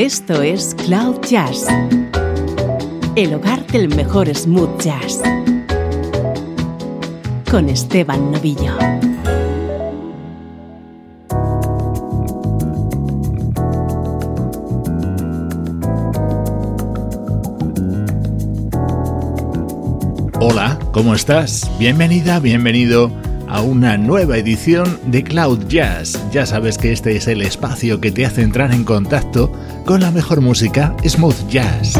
Esto es Cloud Jazz, el hogar del mejor smooth jazz, con Esteban Novillo. Hola, ¿cómo estás? Bienvenida, bienvenido a una nueva edición de Cloud Jazz. Ya sabes que este es el espacio que te hace entrar en contacto con la mejor música smooth jazz.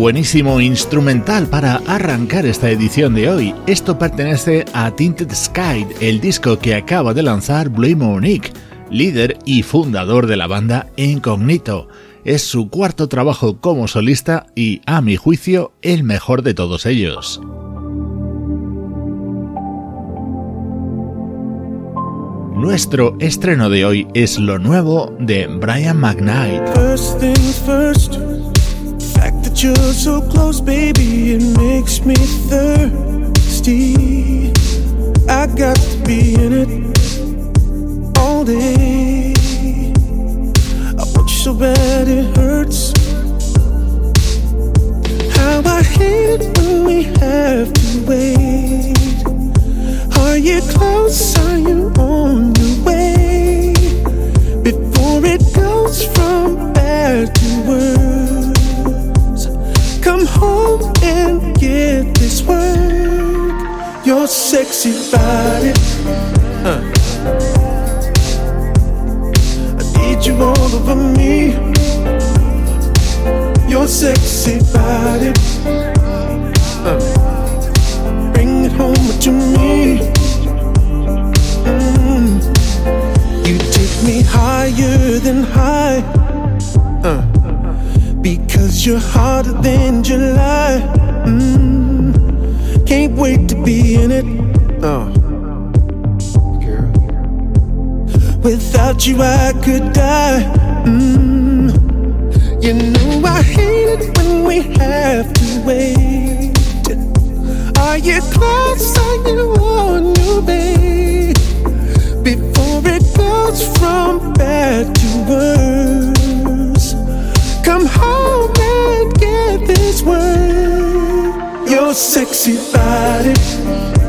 Buenísimo instrumental para arrancar esta edición de hoy. Esto pertenece a Tinted Sky, el disco que acaba de lanzar Blue Monique, líder y fundador de la banda Incognito. Es su cuarto trabajo como solista y, a mi juicio, el mejor de todos ellos. Nuestro estreno de hoy es lo nuevo de Brian McKnight. You're so close, baby, it makes me thirsty. I got to be in it all day. I want you so bad it hurts. How I hate it when we have to wait. Are you close? Are you on your way? Before it goes from bad to worse. And get this work. Your sexy body. Without you, I could die. Mm. You know I hate it when we have to wait. Are you close? Are you on your way? Before it goes from bad to worse. Come home and get this word. Your sexy body.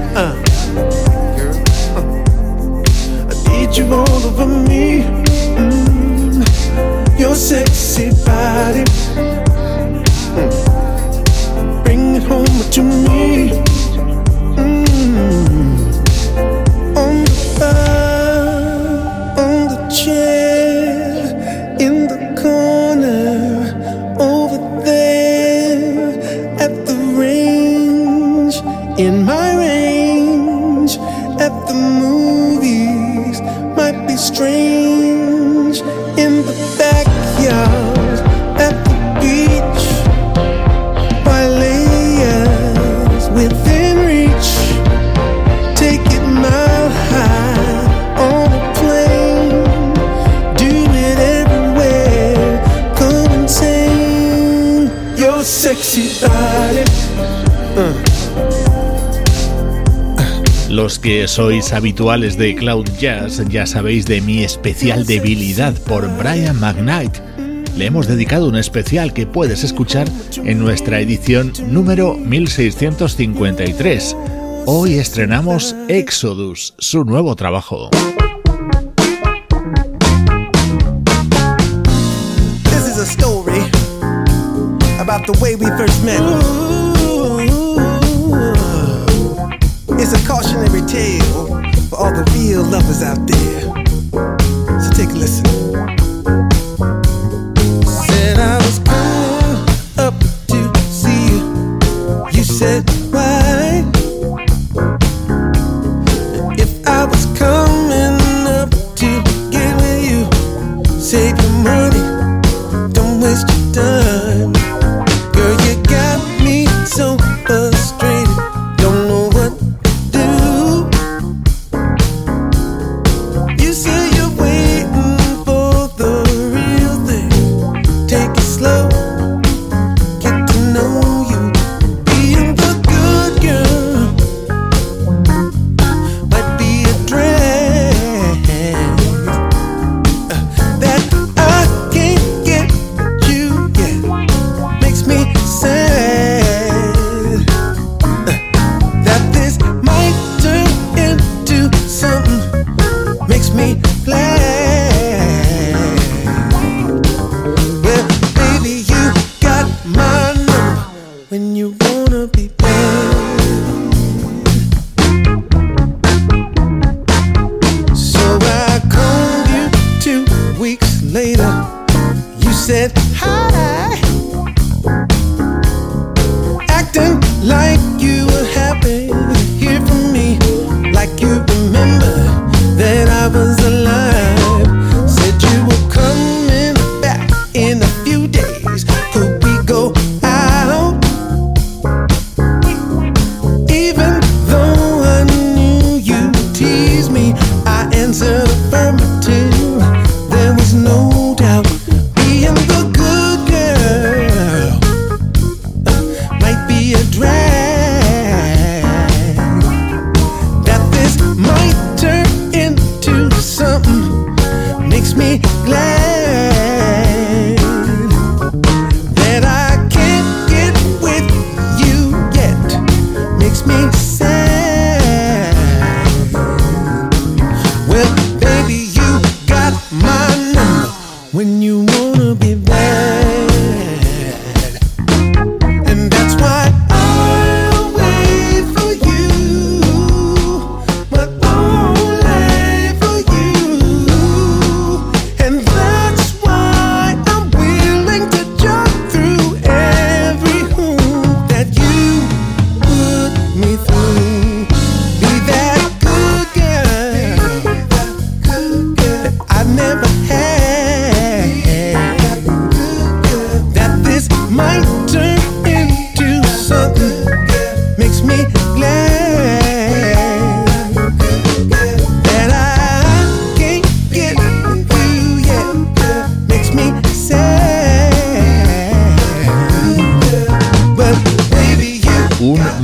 All over me. Mm. Your sexy body. Mm. Bring it home to me. Body. Los que sois habituales de Cloud Jazz ya sabéis de mi especial debilidad por Brian McKnight. Le hemos dedicado un especial que puedes escuchar en nuestra edición número 1653. Hoy estrenamos Exodus, su nuevo trabajo. About the way we first met. It's a cautionary tale for all the real lovers out there. So take a listen.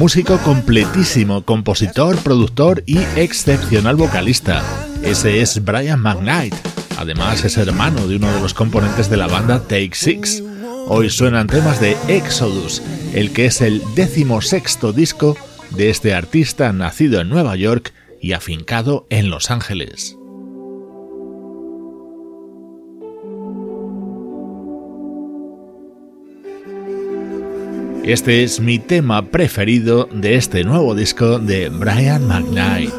Músico completísimo, compositor, productor y excepcional vocalista. Ese es Brian McKnight. Además es hermano de uno de los componentes de la banda Take Six. Hoy suenan temas de Exodus, el que es el décimo sexto disco de este artista nacido en Nueva York y afincado en Los Ángeles. Este es mi tema preferido de este nuevo disco de Brian McKnight.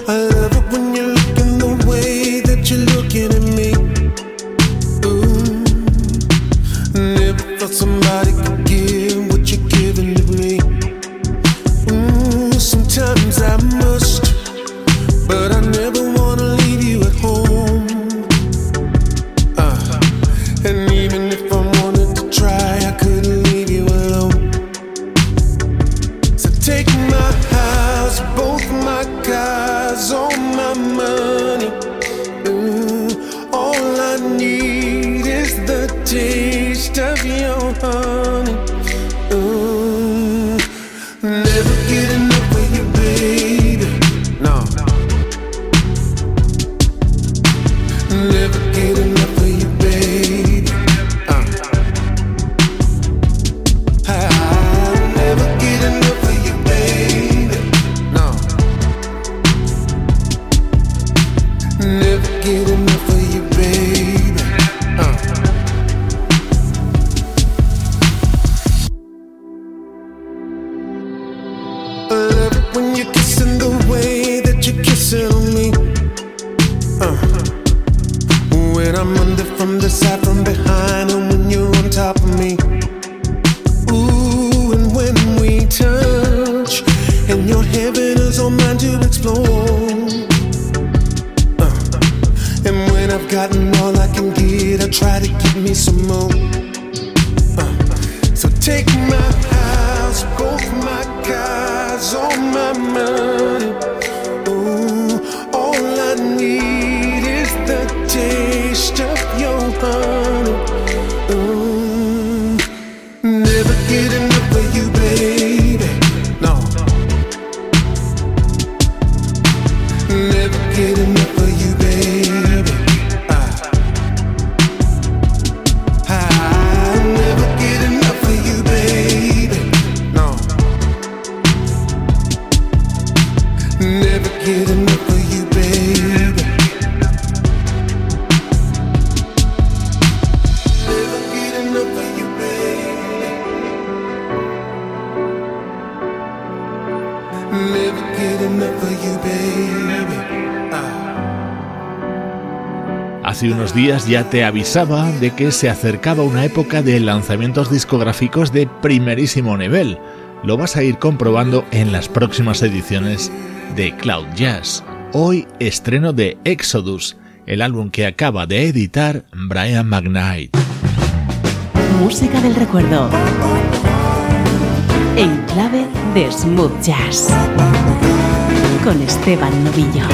when you're kissing the way that you're kissing me. Uh. When I'm under from the side, from behind, and when you're on top of me. Ooh, and when we touch, and your heaven is all mine to explore. Uh. And when I've gotten all I can get, I try to give me some more. Uh. So take my ya te avisaba de que se acercaba una época de lanzamientos discográficos de primerísimo nivel. Lo vas a ir comprobando en las próximas ediciones de Cloud Jazz. Hoy estreno de Exodus, el álbum que acaba de editar Brian McKnight. Música del recuerdo. En clave de smooth jazz. Con Esteban Novillo.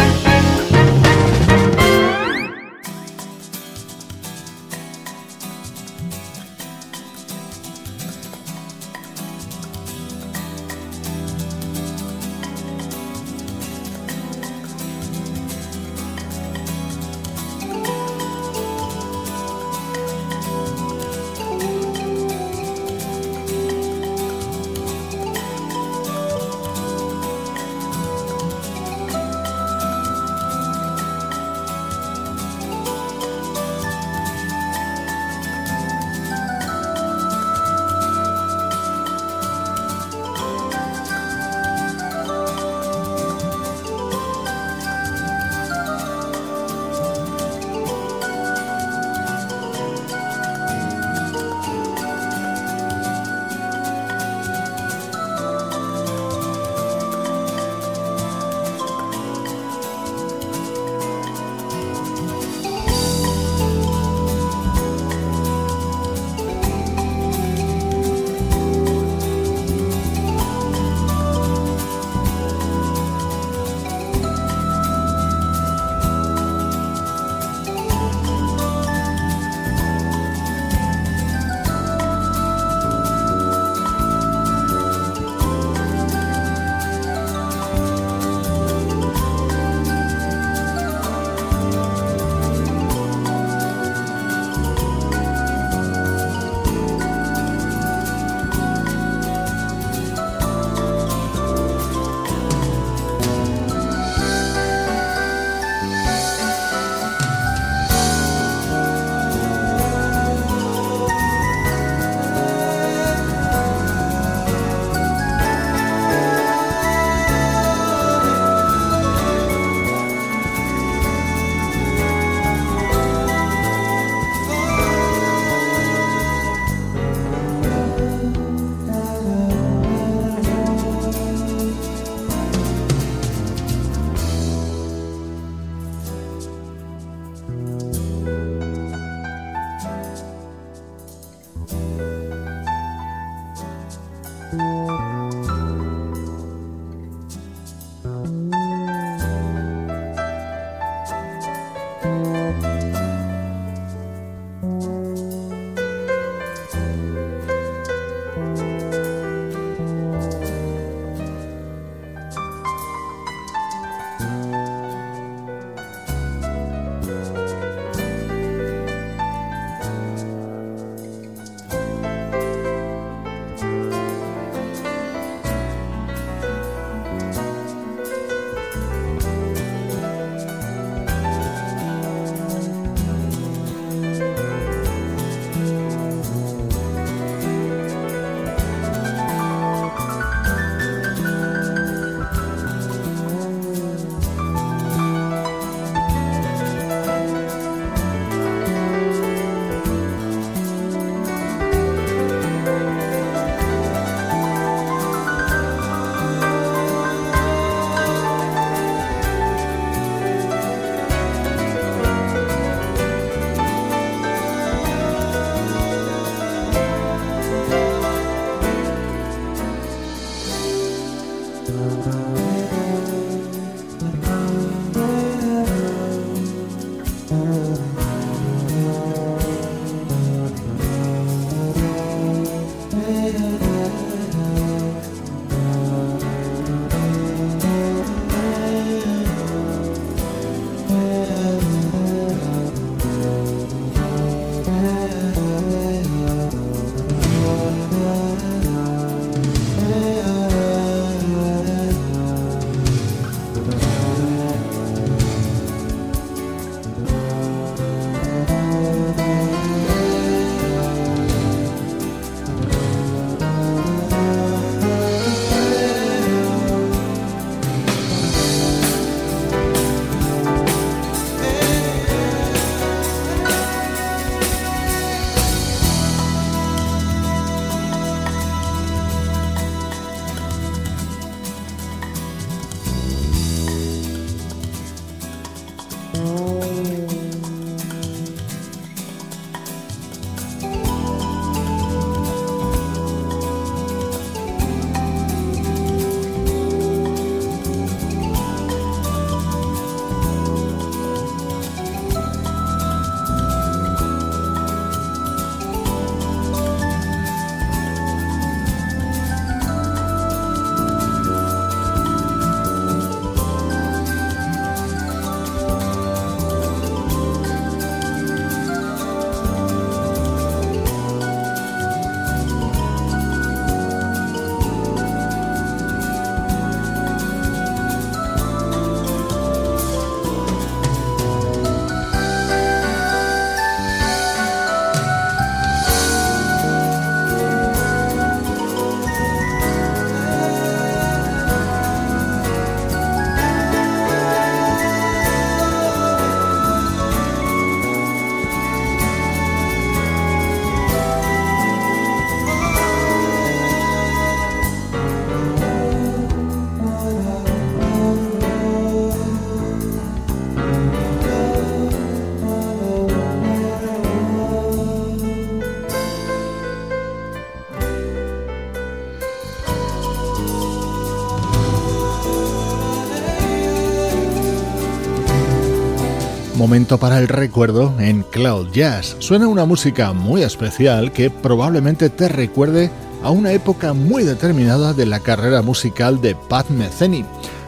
Para el recuerdo en Cloud Jazz. Suena una música muy especial que probablemente te recuerde a una época muy determinada de la carrera musical de Pat Metheny.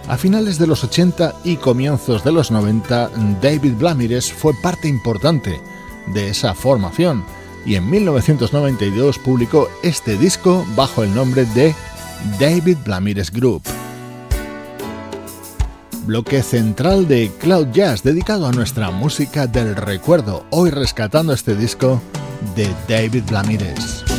A finales de los 80 y comienzos de los 90, David Blamires fue parte importante de esa formación y en 1992 publicó este disco bajo el nombre de David Blamires Group bloque central de Cloud Jazz dedicado a nuestra música del recuerdo, hoy rescatando este disco de David Blamires.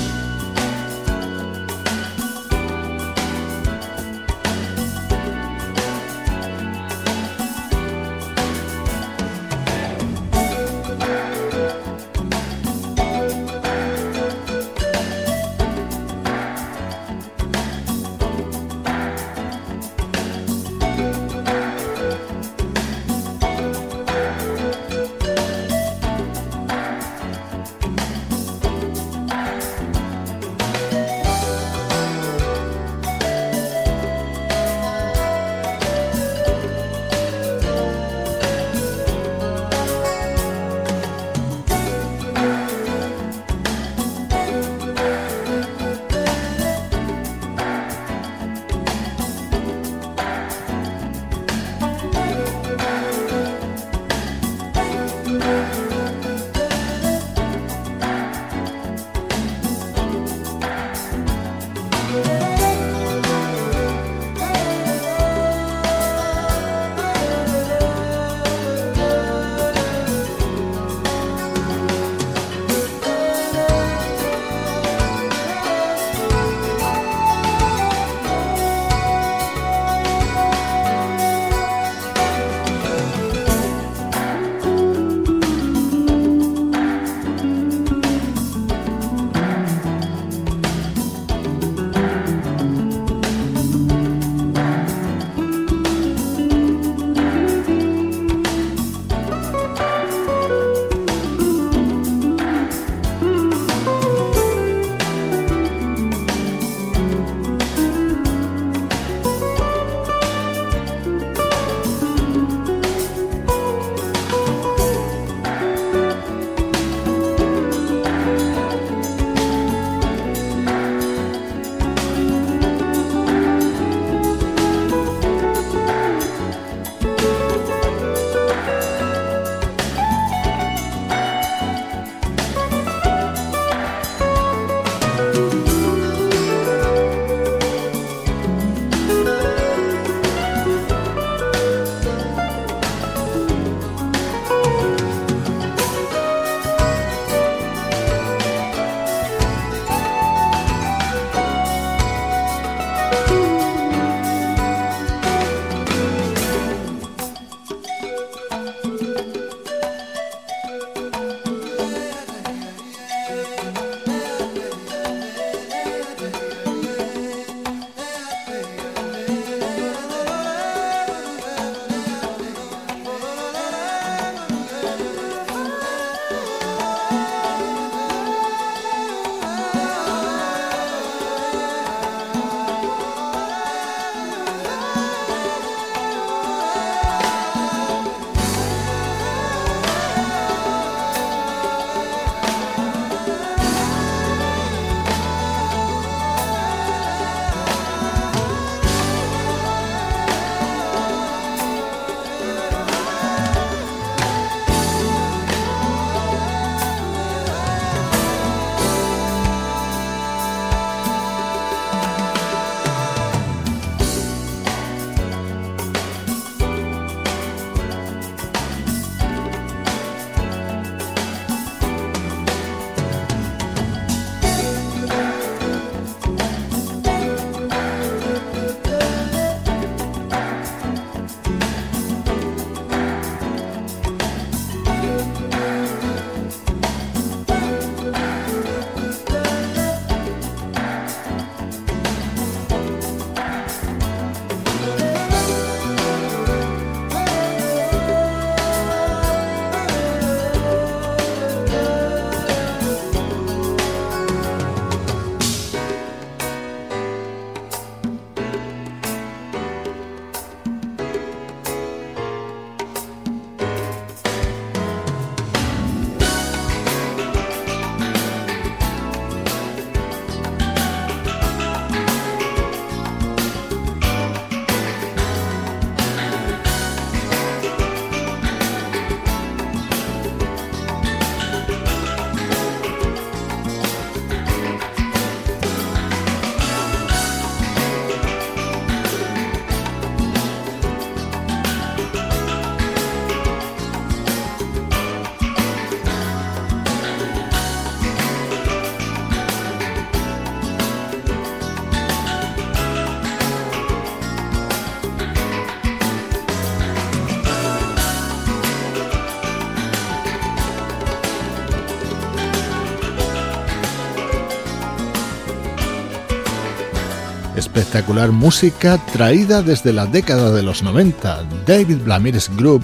Espectacular música traída desde la década de los 90. David Blamires Group,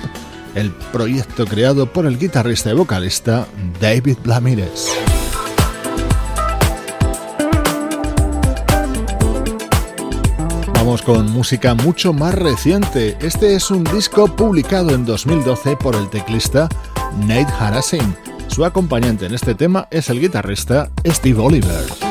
el proyecto creado por el guitarrista y vocalista David Blamires. Vamos con música mucho más reciente. Este es un disco publicado en 2012 por el teclista Nate Harassing. Su acompañante en este tema es el guitarrista Steve Oliver.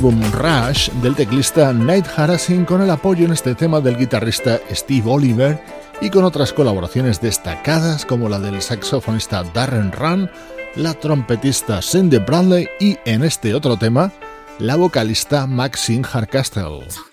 Álbum Rush del teclista Nate Harassing con el apoyo en este tema del guitarrista Steve Oliver y con otras colaboraciones destacadas como la del saxofonista Darren Run, la trompetista Cindy Bradley y en este otro tema la vocalista Maxine Hardcastle.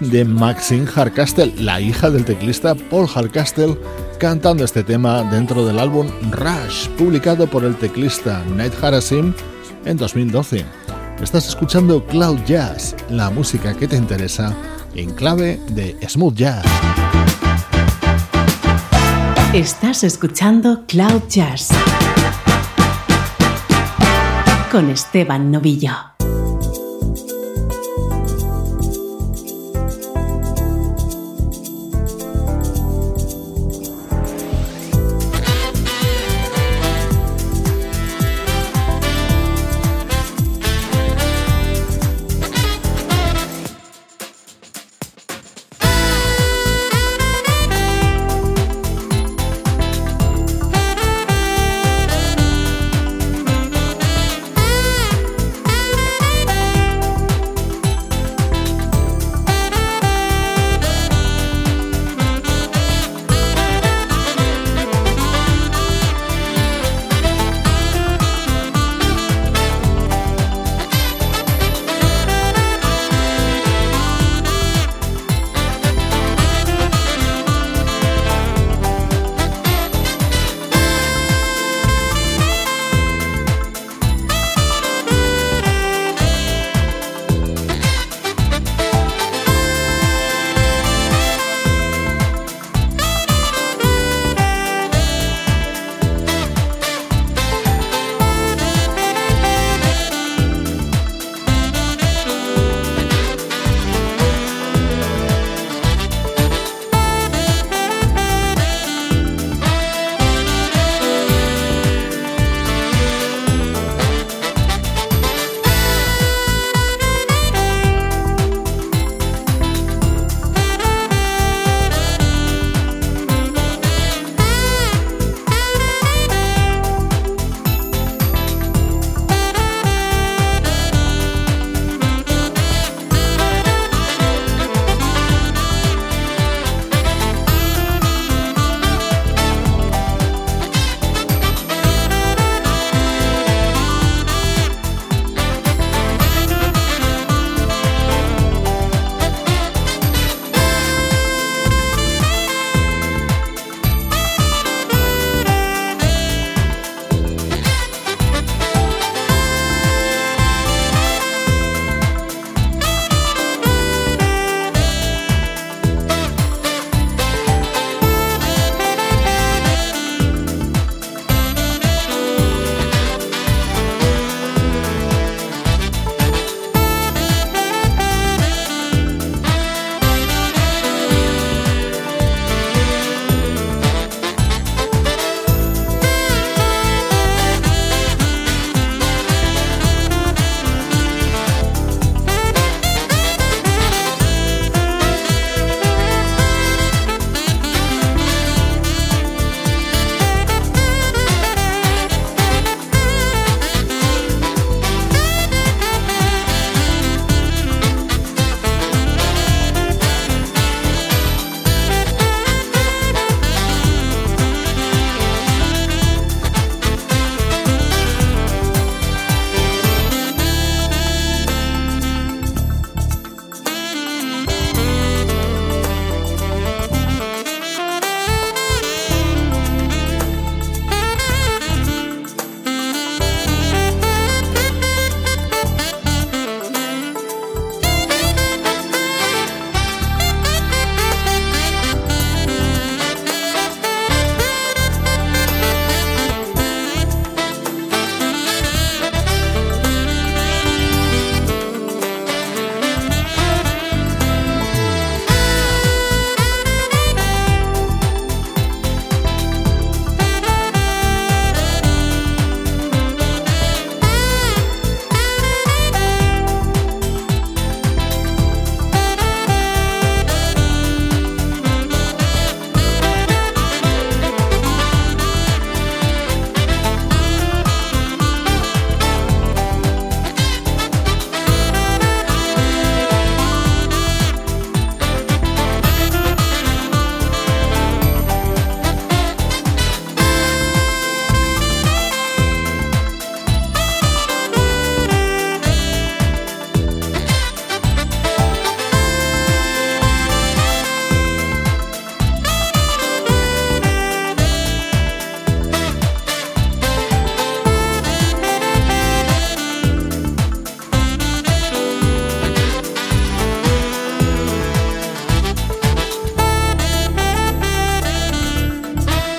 De Maxine Hardcastle, la hija del teclista Paul Hardcastle, cantando este tema dentro del álbum Rush, publicado por el teclista Nate Harasim en 2012. Estás escuchando Cloud Jazz, la música que te interesa en clave de smooth jazz. Estás escuchando Cloud Jazz con Esteban Novillo.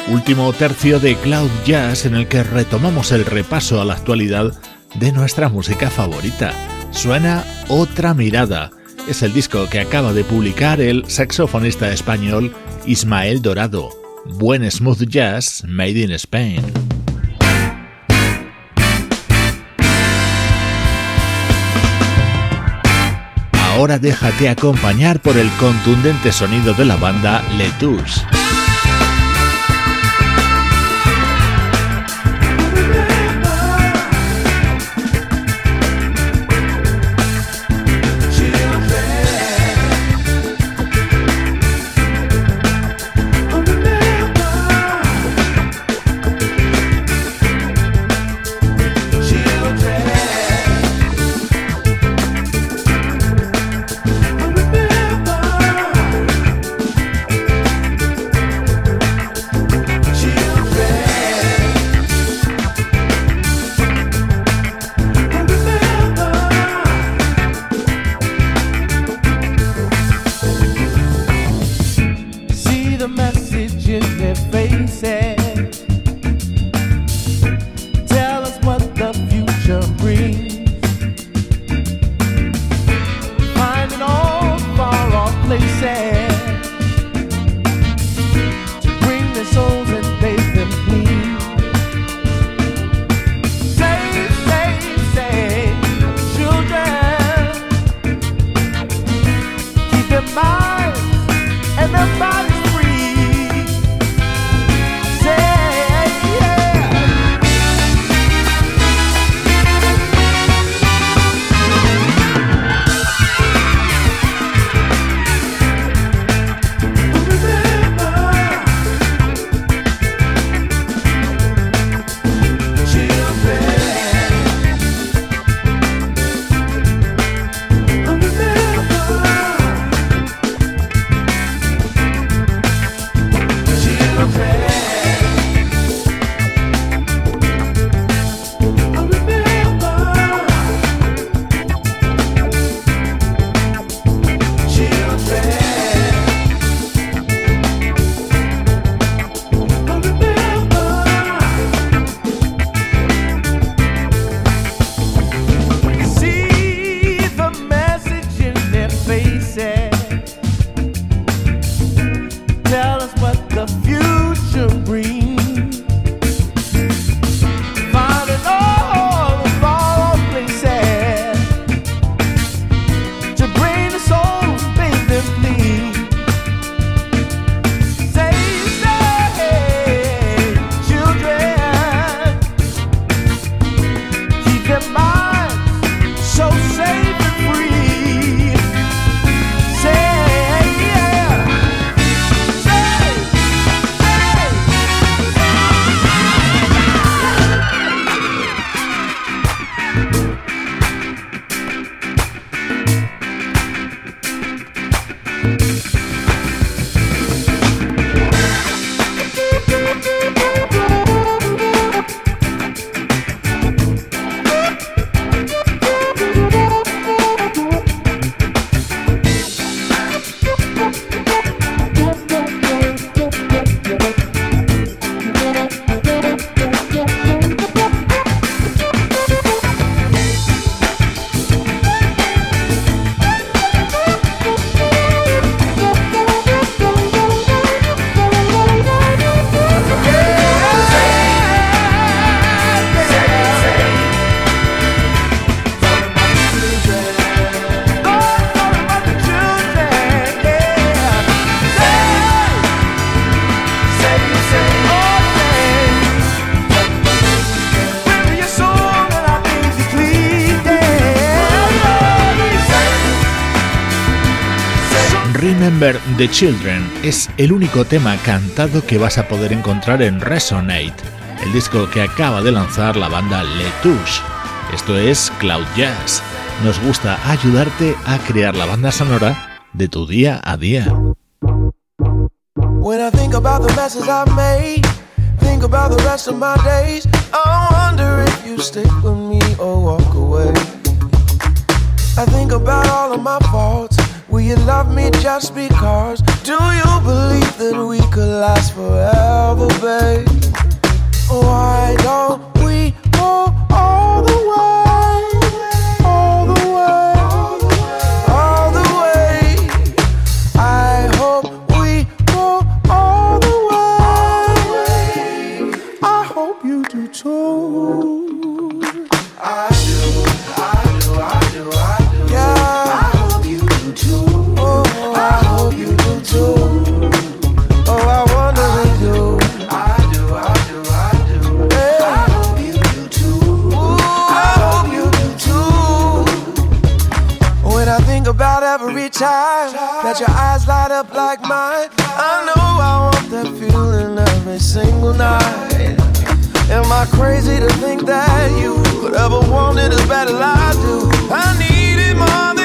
Último tercio de Cloud Jazz en el que retomamos el repaso a la actualidad de nuestra música favorita. Suena Otra Mirada. Es el disco que acaba de publicar el saxofonista español Ismael Dorado. Buen smooth jazz made in Spain. Ahora déjate acompañar por el contundente sonido de la banda Letouche. The Children es el único tema cantado que vas a poder encontrar en Resonate, el disco que acaba de lanzar la banda Letouche. Esto es Cloud Jazz. Nos gusta ayudarte a crear la banda sonora de tu día a día. When I think about the messes I've made, think about the rest of my days, I wonder if you stick with me or walk away. I think about all of my you love me just because. Do you believe that we could last forever, babe? Why don't time that your eyes light up like mine, I know I want that feeling every single night. Am I crazy to think that you could ever want it as bad as I do? I need it more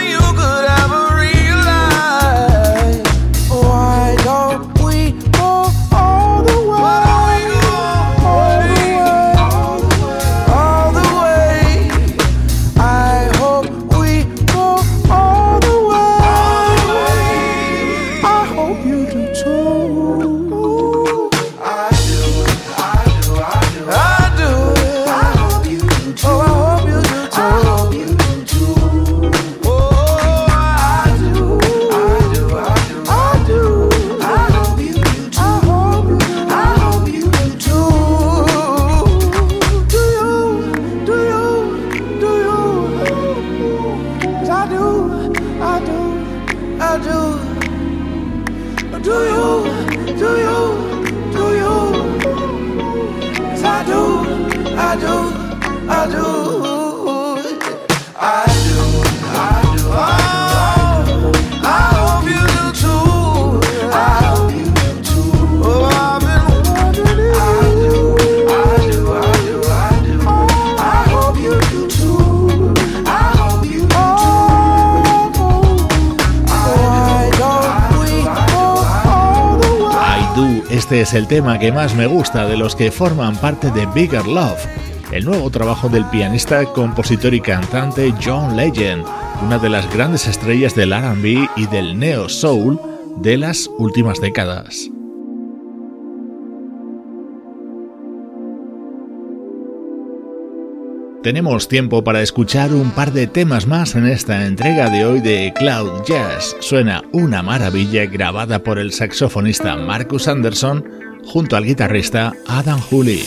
este es el tema que más me gusta de los que forman parte de Bigger Love, el nuevo trabajo del pianista, compositor y cantante John Legend, una de las grandes estrellas del RB y del neo soul de las últimas décadas. Tenemos tiempo para escuchar un par de temas más en esta entrega de hoy de Cloud Jazz. Suena una maravilla grabada por el saxofonista Marcus Anderson junto al guitarrista Adam Hooley.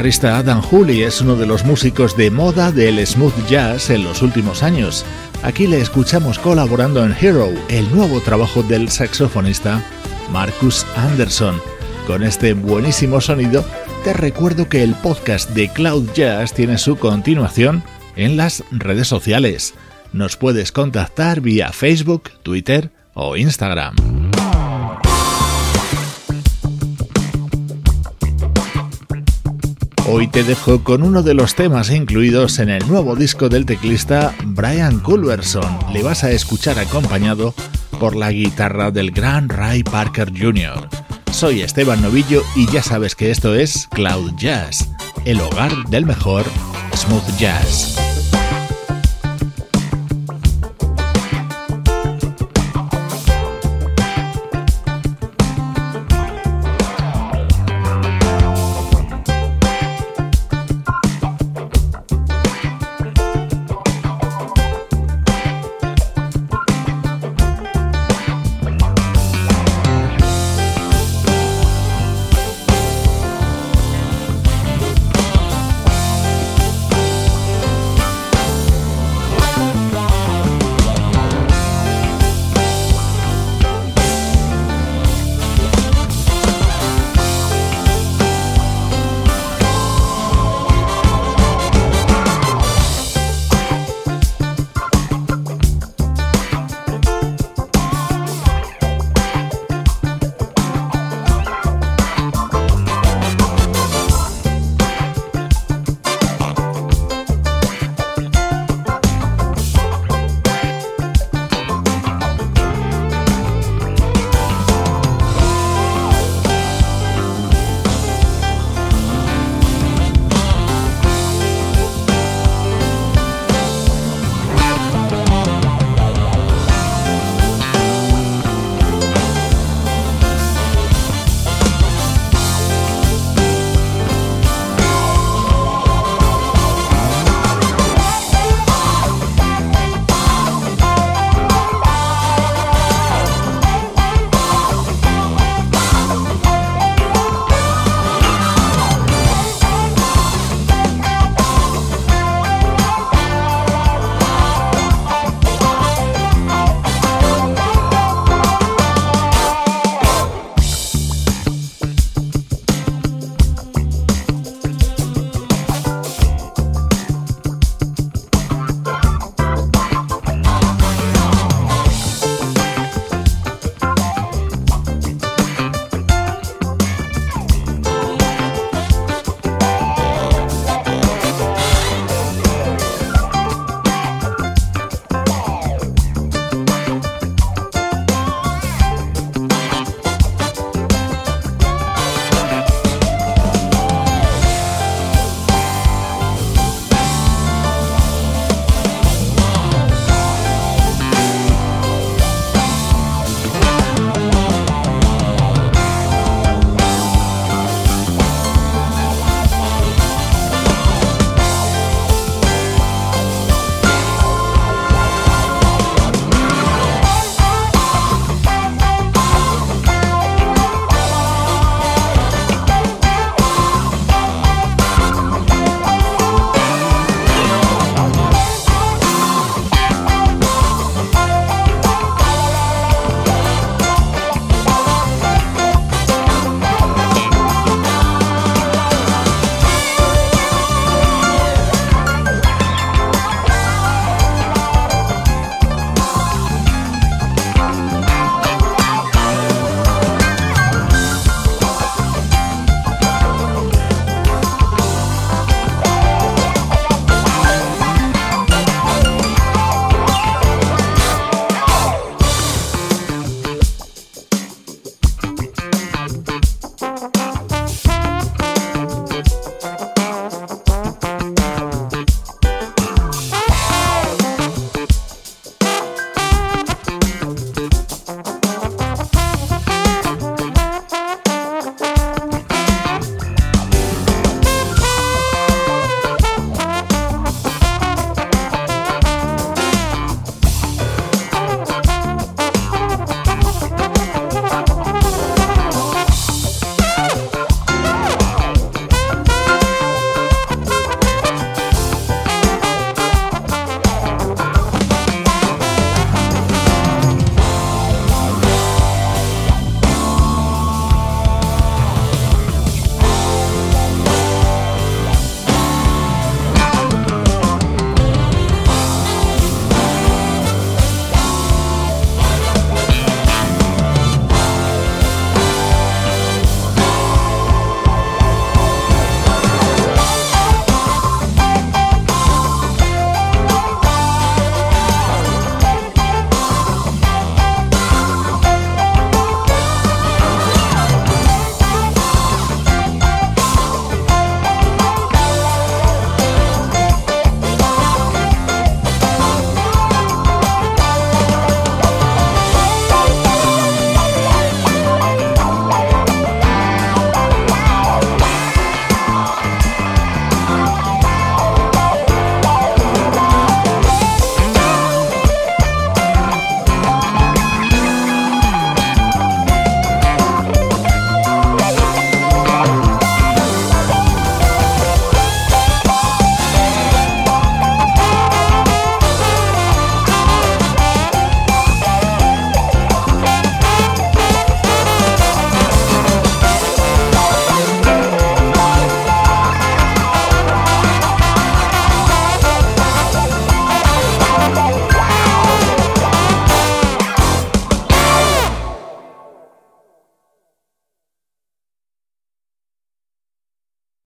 Guitarrista Adam Hooley es uno de los músicos de moda del smooth jazz en los últimos años. Aquí le escuchamos colaborando en Hero, el nuevo trabajo del saxofonista Marcus Anderson. Con este buenísimo sonido, te recuerdo que el podcast de Cloud Jazz tiene su continuación en las redes sociales. Nos puedes contactar vía Facebook, Twitter o Instagram. Hoy te dejo con uno de los temas incluidos en el nuevo disco del teclista Brian Culverson. Le vas a escuchar acompañado por la guitarra del gran Ray Parker Jr. Soy Esteban Novillo y ya sabes que esto es Cloud Jazz, el hogar del mejor smooth jazz.